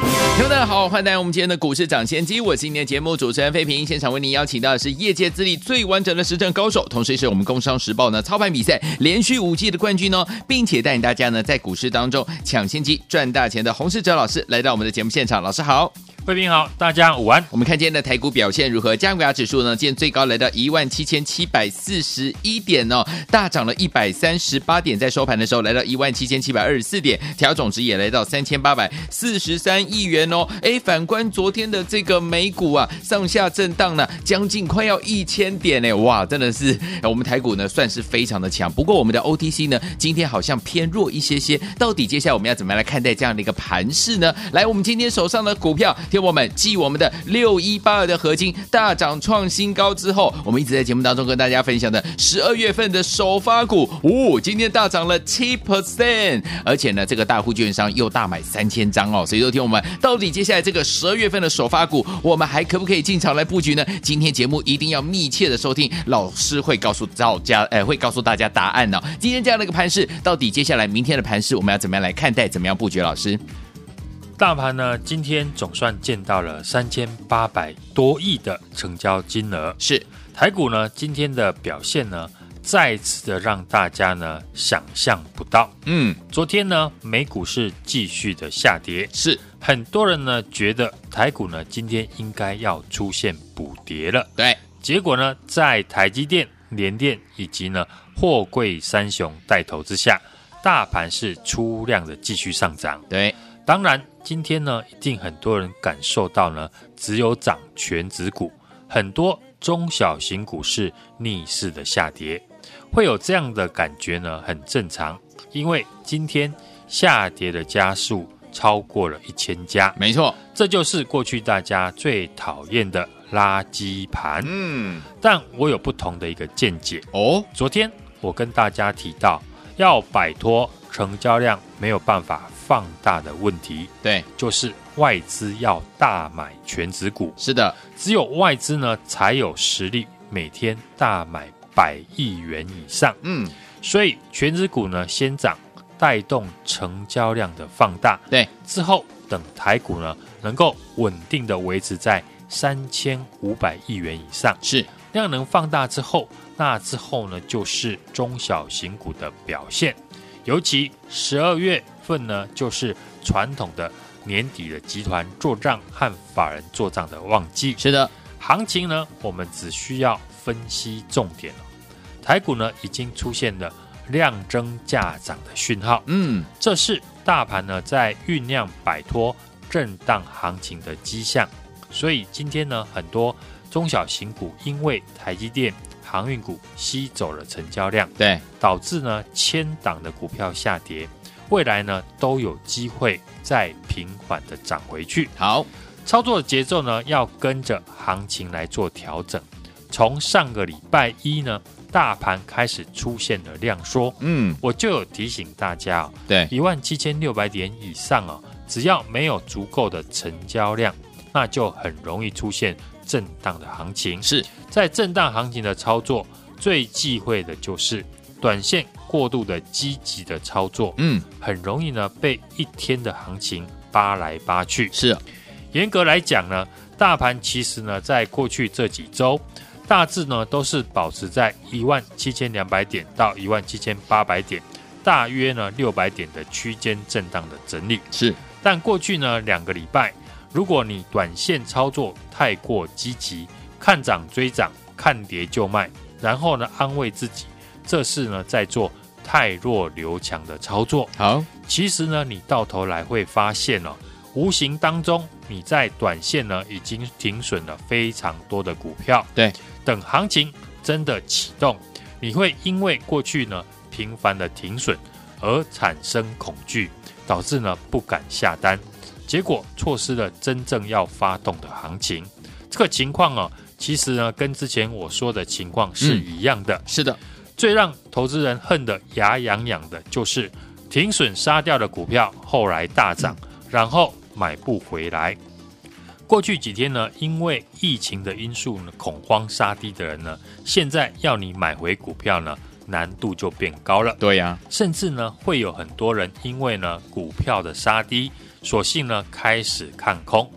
听众大家好，欢迎来到我们今天的股市抢先机，我是今天节目主持人费平。现场为您邀请到的是业界资历最完整的实战高手，同时也是我们工商时报呢操盘比赛连续五季的冠军哦，并且带领大家呢在股市当中抢先机赚大钱的洪世哲老师来到我们的节目现场，老师好。贵宾好，大家午安。我们看今天的台股表现如何？加权指数呢？今天最高来到一万七千七百四十一点哦，大涨了一百三十八点，在收盘的时候来到一万七千七百二十四点，调总值也来到三千八百四十三亿元哦。哎，反观昨天的这个美股啊，上下震荡呢，将近快要一千点呢，哇，真的是我们台股呢算是非常的强。不过我们的 OTC 呢，今天好像偏弱一些些。到底接下来我们要怎么样来看待这样的一个盘势呢？来，我们今天手上的股票。我们继我们的六一八二的合金大涨创新高之后，我们一直在节目当中跟大家分享的十二月份的首发股，哦，今天大涨了七 percent，而且呢，这个大户券商又大买三千张哦，所以说听我们到底接下来这个十二月份的首发股，我们还可不可以进场来布局呢？今天节目一定要密切的收听，老师会告诉大家，哎，会告诉大家答案呢、今天这样的一个盘势，到底接下来明天的盘势，我们要怎么样来看待，怎么样布局？老师？大盘呢，今天总算见到了三千八百多亿的成交金额。是台股呢，今天的表现呢，再次的让大家呢想象不到。嗯，昨天呢，美股是继续的下跌，是很多人呢觉得台股呢今天应该要出现补跌了。对，结果呢，在台积电、联电以及呢货柜三雄带头之下，大盘是出量的继续上涨。对。当然，今天呢，一定很多人感受到呢，只有涨全指股，很多中小型股市逆势的下跌，会有这样的感觉呢，很正常，因为今天下跌的家数超过了一千家，没错，这就是过去大家最讨厌的垃圾盘。嗯，但我有不同的一个见解。哦。昨天我跟大家提到，要摆脱成交量没有办法放大的问题，对，就是外资要大买全值股。是的，只有外资呢才有实力每天大买百亿元以上。嗯，所以全值股呢先涨，带动成交量的放大。对，之后等台股呢能够稳定的维持在三千五百亿元以上，是量能放大之后，那之后呢就是中小型股的表现。尤其十二月份呢，就是传统的年底的集团做账和法人做账的旺季。是的，行情呢，我们只需要分析重点了。台股呢，已经出现了量增价涨的讯号。嗯，这是大盘呢在酝酿摆脱震荡行情的迹象。所以今天呢，很多中小型股因为台积电。航运股吸走了成交量，对，导致呢千档的股票下跌，未来呢都有机会再平缓的涨回去。好，操作的节奏呢要跟着行情来做调整。从上个礼拜一呢，大盘开始出现了量缩，嗯，我就有提醒大家哦，对，一万七千六百点以上哦，只要没有足够的成交量，那就很容易出现。震荡的行情是在震荡行情的操作，最忌讳的就是短线过度的积极的操作，嗯，很容易呢被一天的行情扒来扒去。是，严格来讲呢，大盘其实呢在过去这几周，大致呢都是保持在一万七千两百点到一万七千八百点，大约呢六百点的区间震荡的整理。是，但过去呢两个礼拜。如果你短线操作太过积极，看涨追涨，看跌就卖，然后呢安慰自己，这是呢在做太弱留强的操作。好，其实呢你到头来会发现哦，无形当中你在短线呢已经停损了非常多的股票。对，等行情真的启动，你会因为过去呢频繁的停损而产生恐惧，导致呢不敢下单。结果错失了真正要发动的行情，这个情况啊，其实呢，跟之前我说的情况是一样的。嗯、是的，最让投资人恨得牙痒痒的就是停损杀掉的股票后来大涨，嗯、然后买不回来。过去几天呢，因为疫情的因素呢，恐慌杀低的人呢，现在要你买回股票呢，难度就变高了。对呀、啊，甚至呢，会有很多人因为呢股票的杀低，索性呢开始看空。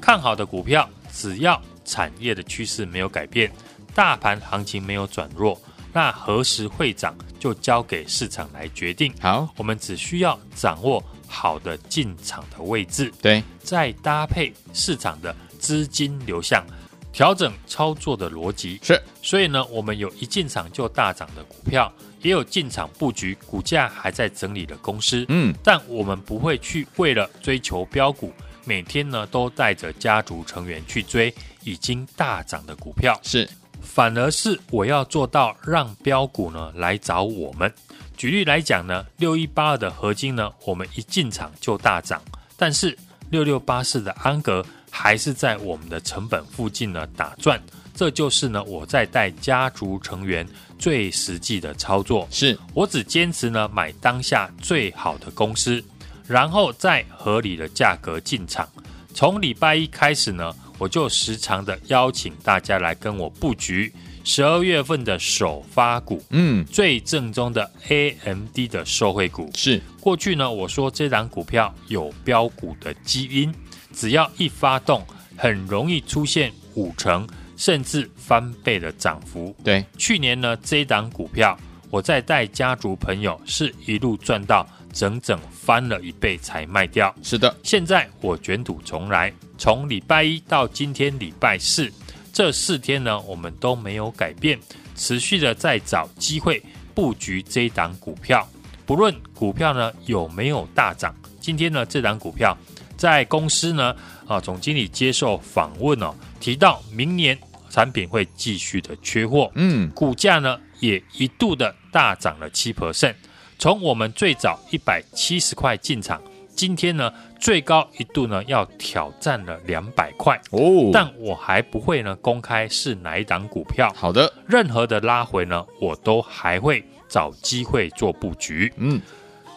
看好的股票，只要产业的趋势没有改变，大盘行情没有转弱，那何时会涨，就交给市场来决定。好，我们只需要掌握。好的进场的位置，对，再搭配市场的资金流向，调整操作的逻辑是。所以呢，我们有一进场就大涨的股票，也有进场布局股价还在整理的公司。嗯，但我们不会去为了追求标股，每天呢都带着家族成员去追已经大涨的股票。是，反而是我要做到让标股呢来找我们。举例来讲呢，六一八二的合金呢，我们一进场就大涨，但是六六八四的安格还是在我们的成本附近呢打转，这就是呢我在带家族成员最实际的操作。是我只坚持呢买当下最好的公司，然后在合理的价格进场。从礼拜一开始呢，我就时常的邀请大家来跟我布局。十二月份的首发股，嗯，最正宗的 AMD 的受惠股是过去呢，我说这档股票有标股的基因，只要一发动，很容易出现五成甚至翻倍的涨幅。对，去年呢，这档股票我在带家族朋友是一路赚到整整翻了一倍才卖掉。是的，现在我卷土重来，从礼拜一到今天礼拜四。这四天呢，我们都没有改变，持续的在找机会布局这一档股票。不论股票呢有没有大涨，今天呢这档股票在公司呢啊总经理接受访问哦，提到明年产品会继续的缺货，嗯，股价呢也一度的大涨了七 percent，从我们最早一百七十块进场。今天呢，最高一度呢要挑战了两百块哦，但我还不会呢公开是哪一档股票。好的，任何的拉回呢，我都还会找机会做布局。嗯。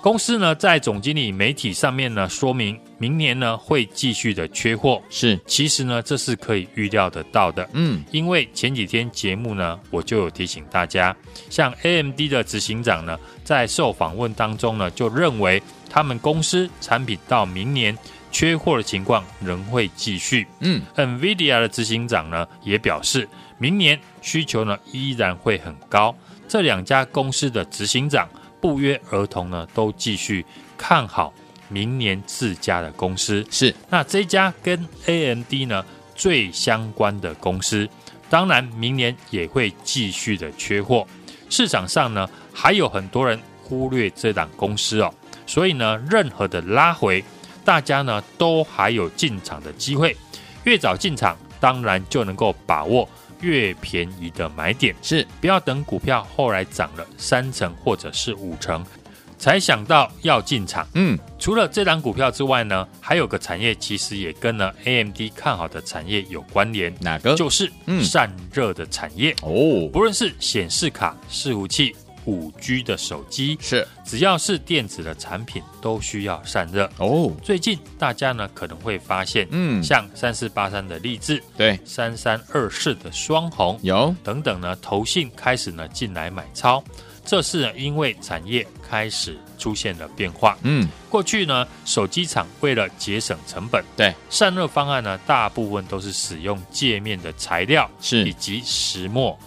公司呢，在总经理媒体上面呢，说明明年呢会继续的缺货。是，其实呢，这是可以预料得到的。嗯，因为前几天节目呢，我就有提醒大家，像 AMD 的执行长呢，在受访问当中呢，就认为他们公司产品到明年缺货的情况仍会继续。嗯，NVIDIA 的执行长呢，也表示明年需求呢依然会很高。这两家公司的执行长。不约而同呢，都继续看好明年自家的公司。是，那这家跟 AMD 呢最相关的公司，当然明年也会继续的缺货。市场上呢还有很多人忽略这档公司哦，所以呢任何的拉回，大家呢都还有进场的机会。越早进场，当然就能够把握。越便宜的买点是，不要等股票后来涨了三成或者是五成，才想到要进场。嗯，除了这档股票之外呢，还有个产业其实也跟呢 AMD 看好的产业有关联。哪个？就是散热的产业。哦，不论是显示卡、伺服器。五 G 的手机。是，只要是电子的产品都需要散热。哦。最近大家呢可能会发现，嗯，像三四八三的力智，对，三三二四的双红，有。等等呢，投信开始呢进来买超，这是呢因为产业开始出现了变化。嗯，过去呢手机厂为了节省成本，对，散热方案呢大部分都是使用界面的材料是。以及石墨。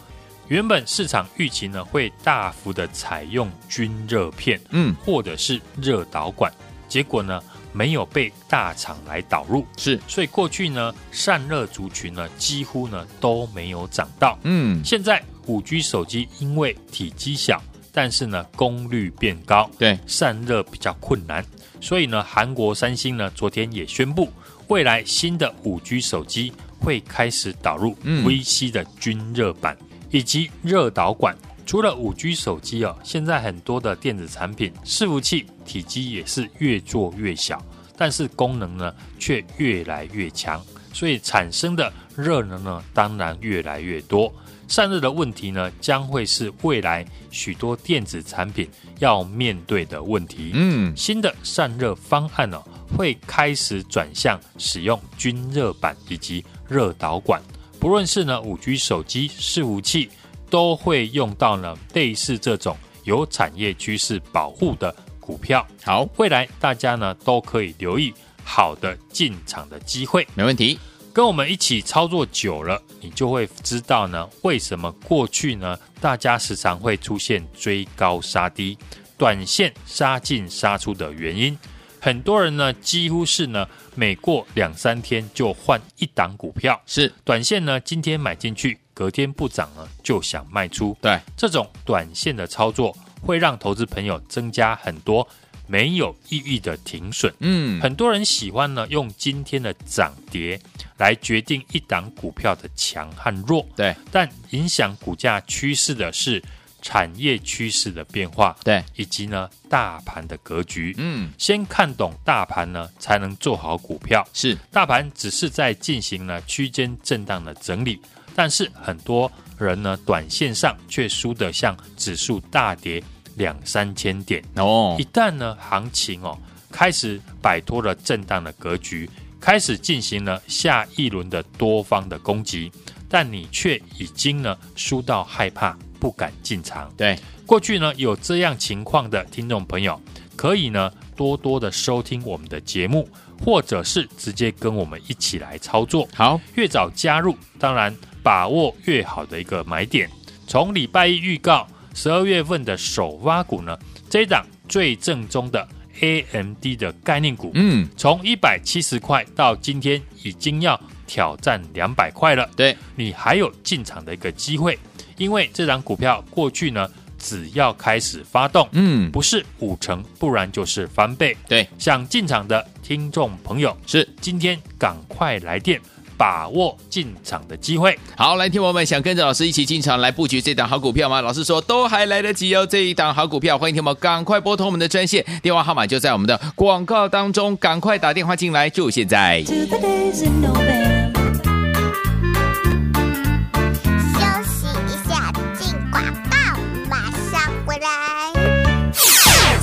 原本市场预期呢会大幅的采用均热片，嗯，或者是热导管，结果呢没有被大厂来导入，是，所以过去呢散热族群呢几乎呢都没有涨到，嗯，现在五 G 手机因为体积小，但是呢功率变高，对，散热比较困难，所以呢韩国三星呢昨天也宣布，未来新的五 G 手机会开始导入 VC 的均热板。以及热导管，除了五 G 手机哦，现在很多的电子产品伺服器体积也是越做越小，但是功能呢却越来越强，所以产生的热能呢，当然越来越多。散热的问题呢，将会是未来许多电子产品要面对的问题。嗯，新的散热方案呢，会开始转向使用均热板以及热导管。不论是呢五 G 手机伺服器，都会用到呢类似这种有产业趋势保护的股票。好，未来大家呢都可以留意好的进场的机会。没问题。跟我们一起操作久了，你就会知道呢，为什么过去呢，大家时常会出现追高杀低、短线杀进杀出的原因。很多人呢，几乎是呢，每过两三天就换一档股票，是短线呢，今天买进去，隔天不涨了就想卖出。对，这种短线的操作会让投资朋友增加很多没有意义的停损。嗯，很多人喜欢呢，用今天的涨跌来决定一档股票的强和弱。对，但影响股价趋势的是产业趋势的变化，对，以及呢大盘的格局。嗯，先看懂大盘呢，才能做好股票。是，大盘只是在进行了区间震荡的整理，但是很多人呢，短线上却输得像指数大跌两三千点。哦一，旦呢行情哦开始摆脱了震荡的格局，开始进行了下一轮的多方的攻击，但你却已经呢输到害怕。不敢进场。对，过去呢有这样情况的听众朋友，可以呢多多的收听我们的节目，或者是直接跟我们一起来操作。好，越早加入，当然把握越好的一个买点。从礼拜一预告十二月份的首挖股呢，这一档最正宗的 AMD 的概念股，嗯，从一百七十块到今天已经要挑战两百块了。对，你还有进场的一个机会。因为这档股票过去呢，只要开始发动，嗯，不是五成，不然就是翻倍。对，想进场的听众朋友是今天赶快来电，把握进场的机会。好，来听我们想跟着老师一起进场来布局这档好股票吗？老师说都还来得及哦，这一档好股票，欢迎听友们赶快拨通我们的专线，电话号码就在我们的广告当中，赶快打电话进来，就现在。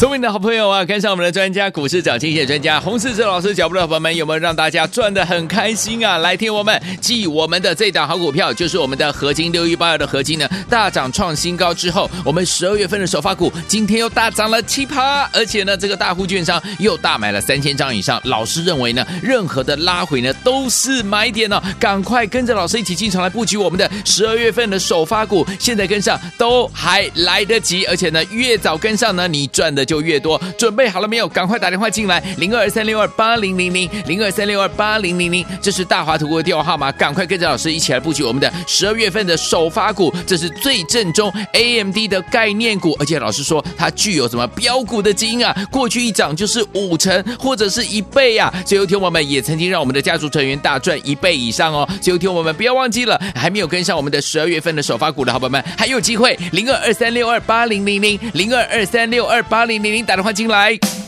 聪明的好朋友啊，跟上我们的专家股市找经济专家洪世哲老师脚步的伙伴们，有没有让大家赚的很开心啊？来听我们继我们的这档好股票，就是我们的合金六一八二的合金呢，大涨创新高之后，我们十二月份的首发股今天又大涨了七趴，而且呢，这个大户券商又大买了三千张以上。老师认为呢，任何的拉回呢都是买点哦，赶快跟着老师一起进场来布局我们的十二月份的首发股，现在跟上都还来得及，而且呢，越早跟上呢，你赚的。就越多，准备好了没有？赶快打电话进来，零二三六二八零零零，零二三六二八零零零，这是大华图的电话号码，赶快跟着老师一起来布局我们的十二月份的首发股，这是最正宗 AMD 的概念股，而且老师说它具有什么标股的基因啊？过去一涨就是五成或者是一倍啊！所以有听我们也曾经让我们的家族成员大赚一倍以上哦。所以有听我们不要忘记了，还没有跟上我们的十二月份的首发股的好朋友们，还有机会，零二二三六二八零零零，零二二三六二八零。你你打电话进来。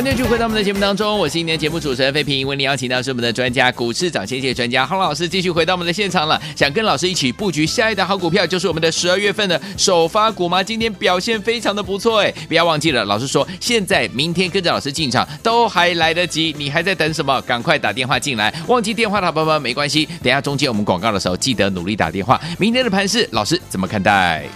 欢迎继续回到我们的节目当中，我是今天节目主持人费平，为您邀请到是我们的专家股市涨先谢专家洪老师，继续回到我们的现场了。想跟老师一起布局下一档好股票，就是我们的十二月份的首发股吗？今天表现非常的不错哎，不要忘记了，老师说现在、明天跟着老师进场都还来得及，你还在等什么？赶快打电话进来，忘记电话的好朋友们没关系，等下中间我们广告的时候记得努力打电话。明天的盘势，老师怎么看待？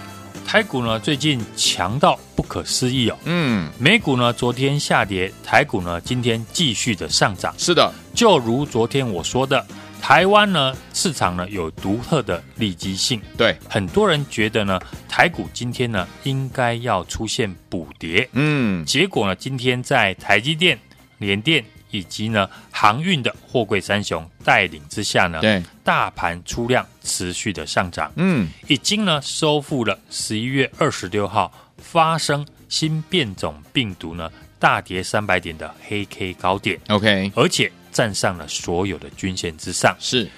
台股呢，最近强到不可思议哦。嗯，美股呢昨天下跌，台股呢今天继续的上涨。是的，就如昨天我说的，台湾呢市场呢有独特的利基性。对，很多人觉得呢台股今天呢应该要出现补跌。嗯，结果呢今天在台积电、联电。以及呢，航运的货柜三雄带领之下呢，对，大盘出量持续的上涨，嗯，已经呢收复了十一月二十六号发生新变种病毒呢大跌三百点的黑 K 高点，OK，而且站上了所有的均线之上。是，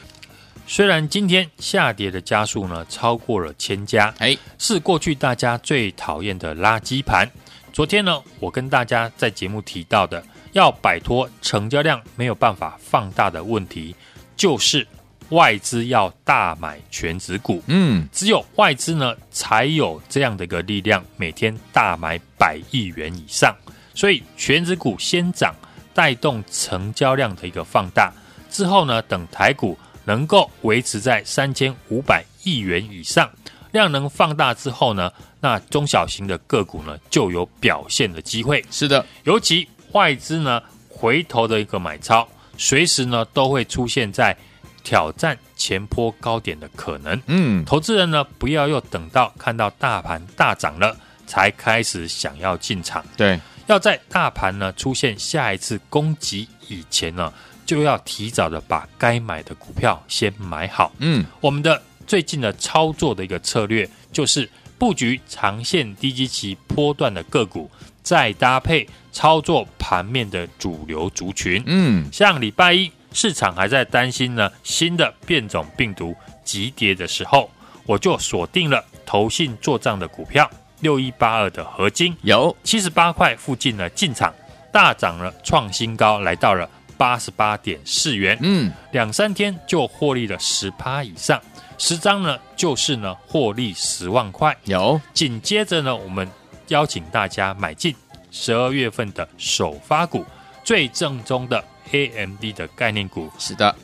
虽然今天下跌的家数呢超过了千家，哎，是过去大家最讨厌的垃圾盘。昨天呢，我跟大家在节目提到的。要摆脱成交量没有办法放大的问题，就是外资要大买全指股。嗯，只有外资呢才有这样的一个力量，每天大买百亿元以上。所以全指股先涨，带动成交量的一个放大。之后呢，等台股能够维持在三千五百亿元以上，量能放大之后呢，那中小型的个股呢就有表现的机会。是的，尤其。外资呢回头的一个买超，随时呢都会出现在挑战前波高点的可能。嗯，投资人呢不要又等到看到大盘大涨了才开始想要进场。对，要在大盘呢出现下一次攻击以前呢，就要提早的把该买的股票先买好。嗯，我们的最近的操作的一个策略就是布局长线低基期波段的个股。再搭配操作盘面的主流族群，嗯，像礼拜一市场还在担心呢新的变种病毒急跌的时候，我就锁定了投信做账的股票六一八二的合金，有。七十八块附近呢进场，大涨了创新高，来到了八十八点四元，嗯，两三天就获利了十趴以上，十张呢就是呢获利十万块，有，紧接着呢我们。邀请大家买进十二月份的首发股，最正宗的 AMD 的概念股。是的，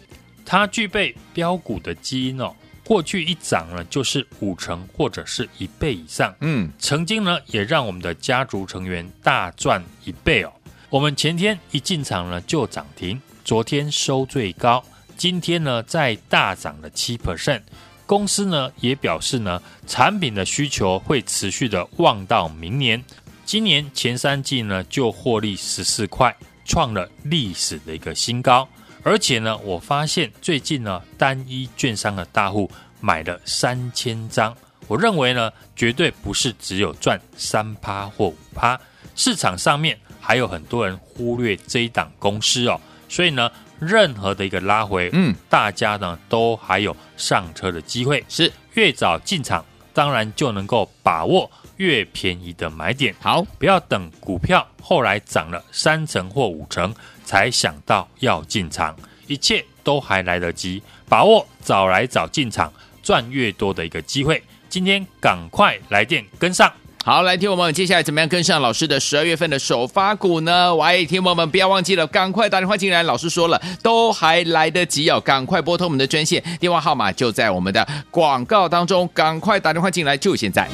它具备标股的基因哦。过去一涨呢，就是五成或者是一倍以上。嗯，曾经呢，也让我们的家族成员大赚一倍哦。我们前天一进场呢就涨停，昨天收最高，今天呢再大涨了七 percent。公司呢也表示呢，产品的需求会持续的旺到明年。今年前三季呢就获利十四块，创了历史的一个新高。而且呢，我发现最近呢，单一券商的大户买了三千张。我认为呢，绝对不是只有赚三趴或五趴，市场上面还有很多人忽略这一档公司哦。所以呢。任何的一个拉回，嗯，大家呢都还有上车的机会，是越早进场，当然就能够把握越便宜的买点。好，不要等股票后来涨了三成或五成才想到要进场，一切都还来得及，把握早来早进场赚越多的一个机会。今天赶快来电跟上。好，来听我们接下来怎么样跟上老师的十二月份的首发股呢？喂，听我们不要忘记了，赶快打电话进来。老师说了，都还来得及哦，赶快拨通我们的专线，电话号码就在我们的广告当中，赶快打电话进来，就现在。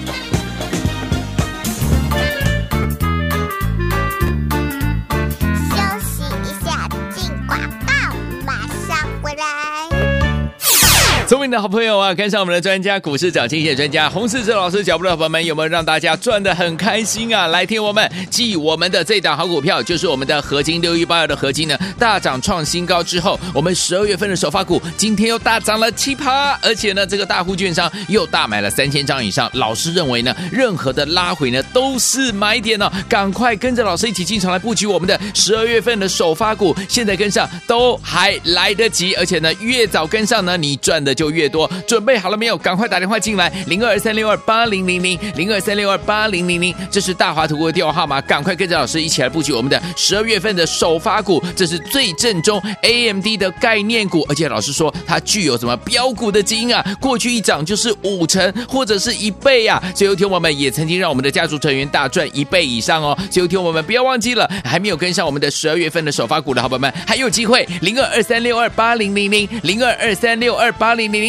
聪的好朋友啊，跟上我们的专家股市涨先机专家洪世哲老师脚步的朋友们，有没有让大家赚的很开心啊？来听我们继我们的这档好股票，就是我们的合金六一八二的合金呢，大涨创新高之后，我们十二月份的首发股今天又大涨了七趴，而且呢，这个大户券商又大买了三千张以上。老师认为呢，任何的拉回呢都是买点哦，赶快跟着老师一起进场来布局我们的十二月份的首发股，现在跟上都还来得及，而且呢，越早跟上呢，你赚的。就越越多。准备好了没有？赶快打电话进来，零二三六二八零零零零二三六二八零零零，这是大华图的电话号码。赶快跟着老师一起来布局我们的十二月份的首发股，这是最正宗 AMD 的概念股，而且老师说它具有什么标股的基因啊？过去一涨就是五成或者是一倍啊！所以有听我们也曾经让我们的家族成员大赚一倍以上哦。所以有听我们不要忘记了，还没有跟上我们的十二月份的首发股的好朋友们，还有机会，零二二三六二八零零零零二二三六二八零零零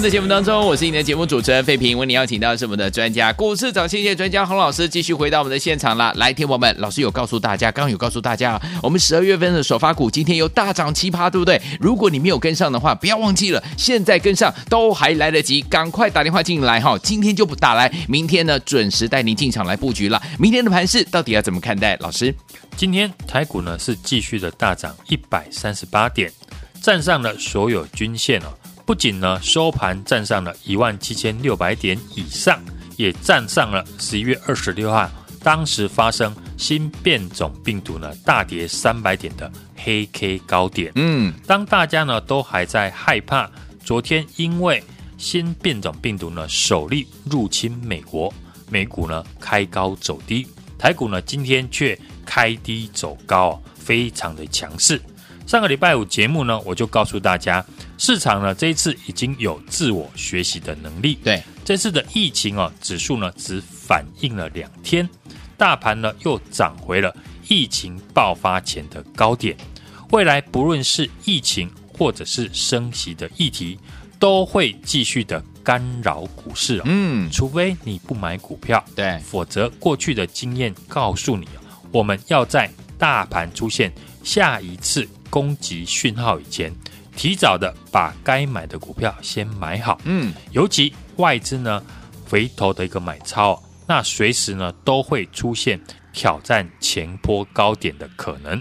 们的节目当中，我是你的节目主持人费平。为你邀请到的是我们的专家，股市涨先机专家洪老师，继续回到我们的现场啦。来，听我们，老师有告诉大家，刚刚有告诉大家，我们十二月份的首发股今天有大涨七趴，对不对？如果你没有跟上的话，不要忘记了，现在跟上都还来得及，赶快打电话进来哈。今天就不打来，明天呢准时带您进场来布局了。明天的盘势到底要怎么看待？老师，今天台股呢是继续的大涨一百三十八点，站上了所有均线哦。不仅呢收盘站上了一万七千六百点以上，也站上了十一月二十六号当时发生新变种病毒呢大跌三百点的黑 K 高点。嗯，当大家呢都还在害怕，昨天因为新变种病毒呢首例入侵美国，美股呢开高走低，台股呢今天却开低走高，非常的强势。上个礼拜五节目呢，我就告诉大家，市场呢这一次已经有自我学习的能力。对，这次的疫情哦，指数呢只反映了两天，大盘呢又涨回了疫情爆发前的高点。未来不论是疫情或者是升息的议题，都会继续的干扰股市哦。嗯，除非你不买股票，对，否则过去的经验告诉你，我们要在大盘出现下一次。攻击讯号以前，提早的把该买的股票先买好。嗯，尤其外资呢，回头的一个买超，那随时呢都会出现挑战前波高点的可能。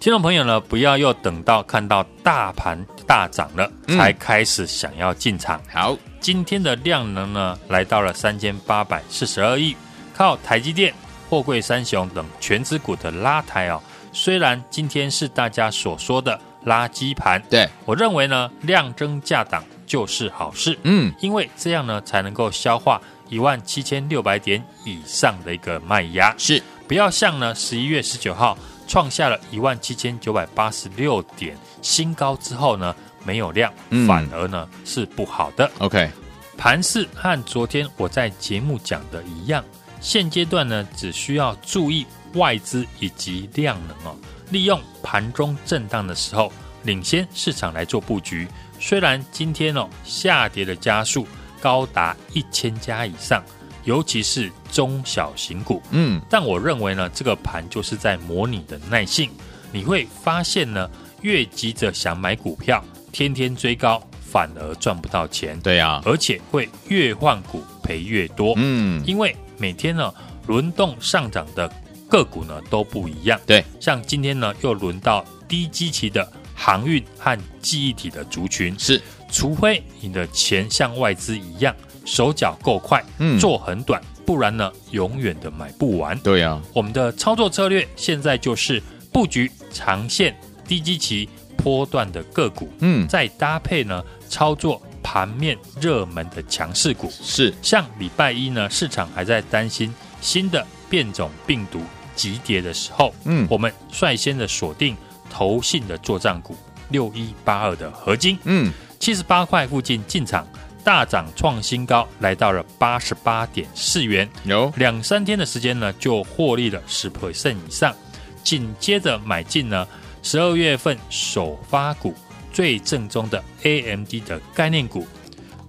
听众朋友呢，不要又等到看到大盘大涨了，才开始想要进场。嗯、好，今天的量能呢来到了三千八百四十二亿，靠台积电、货柜三雄等权值股的拉抬哦。虽然今天是大家所说的垃圾盘，对，我认为呢，量增价涨就是好事，嗯，因为这样呢才能够消化一万七千六百点以上的一个卖压，是，不要像呢十一月十九号创下了一万七千九百八十六点新高之后呢没有量，嗯、反而呢是不好的。OK，盘势和昨天我在节目讲的一样，现阶段呢只需要注意。外资以及量能哦，利用盘中震荡的时候，领先市场来做布局。虽然今天哦下跌的家数高达一千家以上，尤其是中小型股，嗯，但我认为呢，这个盘就是在模拟的耐性。你会发现呢，越急着想买股票，天天追高，反而赚不到钱。对呀，而且会越换股赔越多。嗯，因为每天呢轮动上涨的。个股呢都不一样，对，像今天呢又轮到低基期的航运和记忆体的族群，是，除非你的钱像外资一样手脚够快，嗯，做很短，不然呢，永远的买不完。对呀、啊，我们的操作策略现在就是布局长线、低基期、波段的个股，嗯，再搭配呢操作盘面热门的强势股。是。像礼拜一呢，市场还在担心新的变种病毒急跌的时候，嗯我们率先的锁定投信的作战股六一八二的合金，嗯，七十八块附近进场，大涨创新高，来到了八十八点四元。有两三天的时间呢，就获利了十 percent 以上。紧接着买进呢，十二月份首发股最正宗的 AMD 的概念股，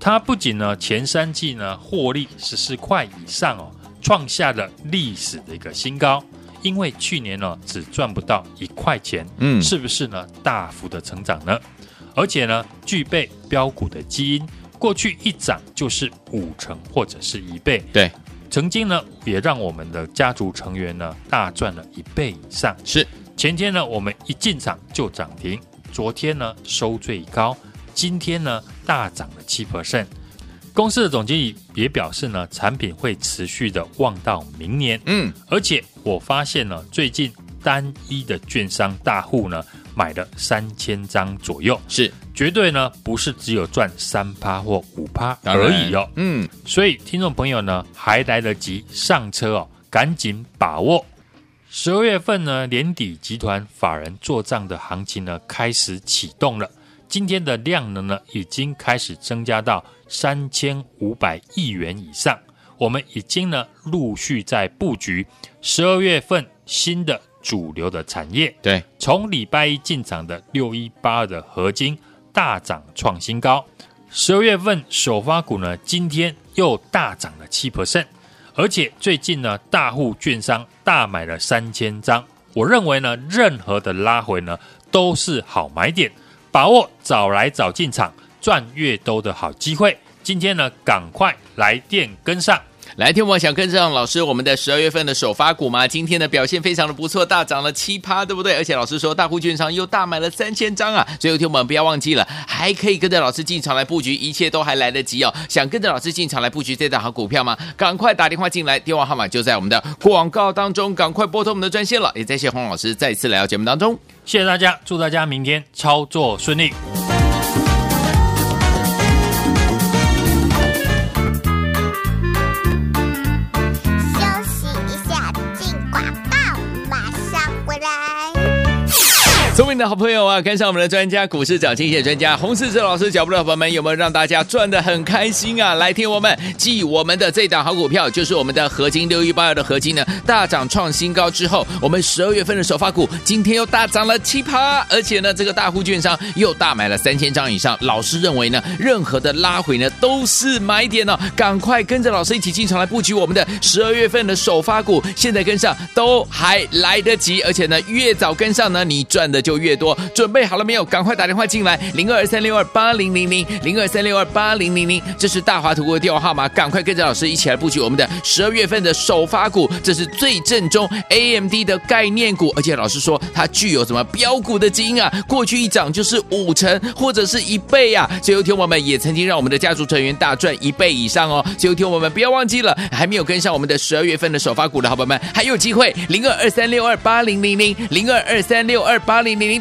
它不仅呢前三季呢获利十四块以上哦，创下了历史的一个新高。因为去年呢只赚不到一块钱，嗯是不是呢大幅的成长呢？而且呢具备标股的基因，过去一涨就是五成或者是一倍。对，曾经呢，也让我们的家族成员呢大赚了一倍以上。是前天呢，我们一进场就涨停，昨天呢收最高，今天呢大涨了七 percent。公司的总经理也表示呢，产品会持续的旺到明年。嗯，而且我发现呢，最近单一的券商大户呢买了三千张左右，是绝对呢不是只有赚三趴或五趴而已哦。嗯，所以听众朋友呢，还来得及上车哦，赶紧把握。十二月份呢，年底集团法人做账的行情呢开始启动了。今天的量能呢，已经开始增加到三千五百亿元以上。我们已经呢陆续在布局十二月份新的主流的产业。对，从礼拜一进场的六一八二的合金大涨创新高，十二月份首发股呢，今天又大涨了七 percent，而且最近呢，大户券商大买了三千张。我认为呢，任何的拉回呢，都是好买点，把握早来早进场赚越多的好机会。今天呢，赶快来电跟上。来，听我想跟上老师我们的十二月份的首发股吗？今天的表现非常的不错，大涨了七趴，对不对？而且老师说大户券商又大买了三千张啊！所以有听我们不要忘记了，还可以跟着老师进场来布局，一切都还来得及哦。想跟着老师进场来布局这档好股票吗？赶快打电话进来，电话号码就在我们的广告当中，赶快拨通我们的专线了。也谢谢洪老师再次来到节目当中，谢谢大家，祝大家明天操作顺利。聪明的好朋友啊，跟上我们的专家股市涨跌专家洪世哲老师脚步的朋友们，有没有让大家赚的很开心啊？来听我们继我们的这档好股票，就是我们的合金六一八二的合金呢，大涨创新高之后，我们十二月份的首发股今天又大涨了七趴，而且呢，这个大户券商又大买了三千张以上。老师认为呢，任何的拉回呢都是买点哦，赶快跟着老师一起进场来布局我们的十二月份的首发股，现在跟上都还来得及，而且呢，越早跟上呢，你赚的就越越多。准备好了没有？赶快打电话进来，零二三六二八零零零，零二三六二八零零零，这是大华图的电话号码，赶快跟着老师一起来布局我们的十二月份的首发股，这是最正宗 AMD 的概念股，而且老师说它具有什么标股的基因啊？过去一涨就是五成或者是一倍啊！所以有听我们也曾经让我们的家族成员大赚一倍以上哦。所以有听我们不要忘记了，还没有跟上我们的十二月份的首发股的好朋友们，还有机会，零二二三六二八零零零，零二二三六二八零零零，